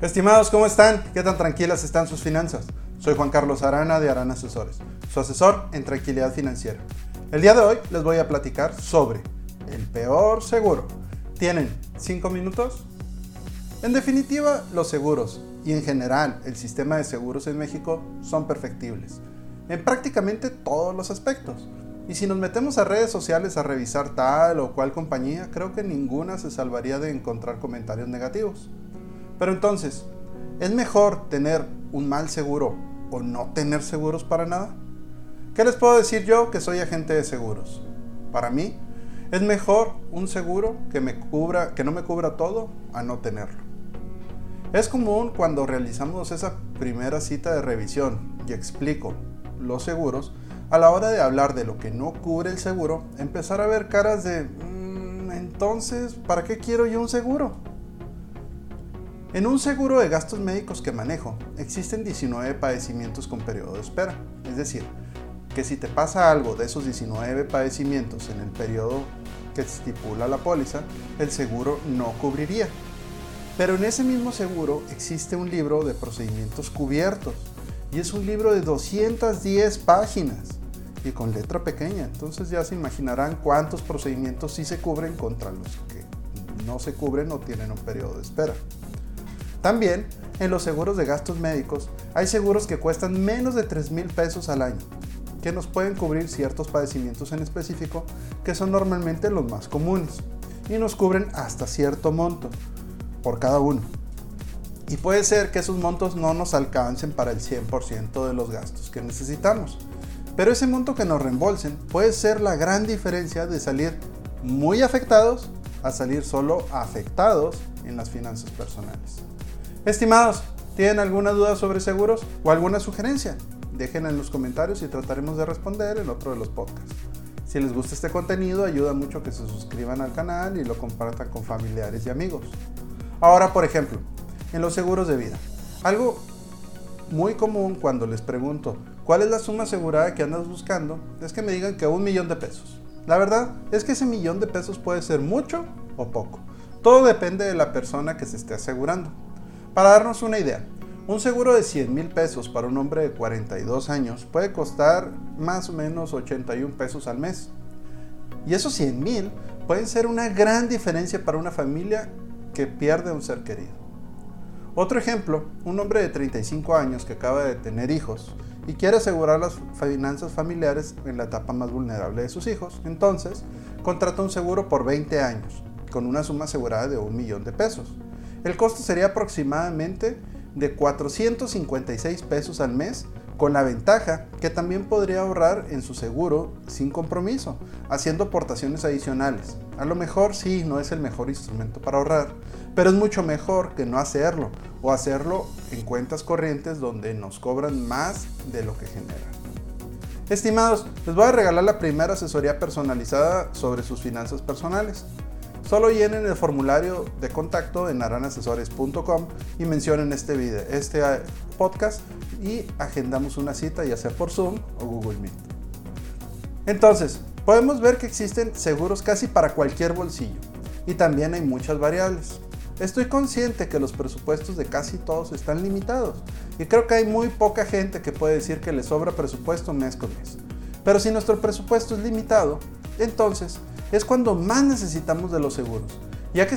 Estimados, ¿cómo están? ¿Qué tan tranquilas están sus finanzas? Soy Juan Carlos Arana de Arana Asesores, su asesor en tranquilidad financiera. El día de hoy les voy a platicar sobre el peor seguro. ¿Tienen 5 minutos? En definitiva, los seguros y en general el sistema de seguros en México son perfectibles en prácticamente todos los aspectos. Y si nos metemos a redes sociales a revisar tal o cual compañía, creo que ninguna se salvaría de encontrar comentarios negativos. Pero entonces, ¿es mejor tener un mal seguro o no tener seguros para nada? ¿Qué les puedo decir yo que soy agente de seguros? Para mí, es mejor un seguro que, me cubra, que no me cubra todo a no tenerlo. Es común cuando realizamos esa primera cita de revisión y explico los seguros, a la hora de hablar de lo que no cubre el seguro, empezar a ver caras de, mm, entonces, ¿para qué quiero yo un seguro? En un seguro de gastos médicos que manejo, existen 19 padecimientos con periodo de espera. Es decir, que si te pasa algo de esos 19 padecimientos en el periodo que estipula la póliza, el seguro no cubriría. Pero en ese mismo seguro existe un libro de procedimientos cubiertos y es un libro de 210 páginas y con letra pequeña. Entonces ya se imaginarán cuántos procedimientos sí se cubren contra los que no se cubren o tienen un periodo de espera. También en los seguros de gastos médicos hay seguros que cuestan menos de 3 mil pesos al año, que nos pueden cubrir ciertos padecimientos en específico que son normalmente los más comunes y nos cubren hasta cierto monto por cada uno. Y puede ser que esos montos no nos alcancen para el 100% de los gastos que necesitamos. Pero ese monto que nos reembolsen puede ser la gran diferencia de salir muy afectados a salir solo afectados en las finanzas personales. Estimados, ¿tienen alguna duda sobre seguros o alguna sugerencia? Déjenla en los comentarios y trataremos de responder en otro de los podcasts. Si les gusta este contenido, ayuda mucho que se suscriban al canal y lo compartan con familiares y amigos. Ahora, por ejemplo, en los seguros de vida. Algo muy común cuando les pregunto cuál es la suma asegurada que andas buscando es que me digan que un millón de pesos. La verdad es que ese millón de pesos puede ser mucho o poco. Todo depende de la persona que se esté asegurando. Para darnos una idea, un seguro de 100 mil pesos para un hombre de 42 años puede costar más o menos 81 pesos al mes. Y esos 100 mil pueden ser una gran diferencia para una familia que pierde un ser querido. Otro ejemplo, un hombre de 35 años que acaba de tener hijos y quiere asegurar las finanzas familiares en la etapa más vulnerable de sus hijos, entonces contrata un seguro por 20 años, con una suma asegurada de un millón de pesos. El costo sería aproximadamente de 456 pesos al mes, con la ventaja que también podría ahorrar en su seguro sin compromiso, haciendo aportaciones adicionales. A lo mejor sí, no es el mejor instrumento para ahorrar, pero es mucho mejor que no hacerlo o hacerlo en cuentas corrientes donde nos cobran más de lo que generan. Estimados, les voy a regalar la primera asesoría personalizada sobre sus finanzas personales. Solo llenen el formulario de contacto en aranasesores.com y mencionen este video, este eh, podcast y agendamos una cita ya sea por Zoom o Google Meet. Entonces, podemos ver que existen seguros casi para cualquier bolsillo y también hay muchas variables. Estoy consciente que los presupuestos de casi todos están limitados y creo que hay muy poca gente que puede decir que le sobra presupuesto mes con mes. Pero si nuestro presupuesto es limitado, entonces es cuando más necesitamos de los seguros, ya que,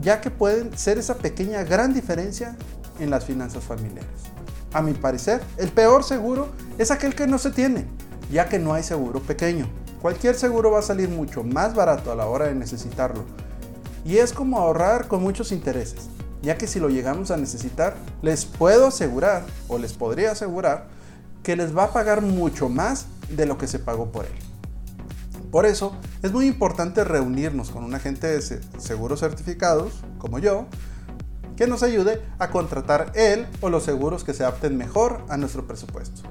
ya que pueden ser esa pequeña gran diferencia en las finanzas familiares. A mi parecer, el peor seguro es aquel que no se tiene, ya que no hay seguro pequeño. Cualquier seguro va a salir mucho más barato a la hora de necesitarlo. Y es como ahorrar con muchos intereses, ya que si lo llegamos a necesitar, les puedo asegurar, o les podría asegurar, que les va a pagar mucho más de lo que se pagó por él. Por eso es muy importante reunirnos con un agente de seguros certificados, como yo, que nos ayude a contratar él o los seguros que se adapten mejor a nuestro presupuesto.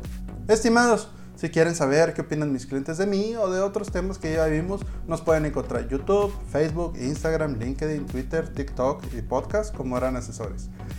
Estimados, si quieren saber qué opinan mis clientes de mí o de otros temas que ya vimos, nos pueden encontrar en YouTube, Facebook, Instagram, LinkedIn, Twitter, TikTok y podcast como eran asesores.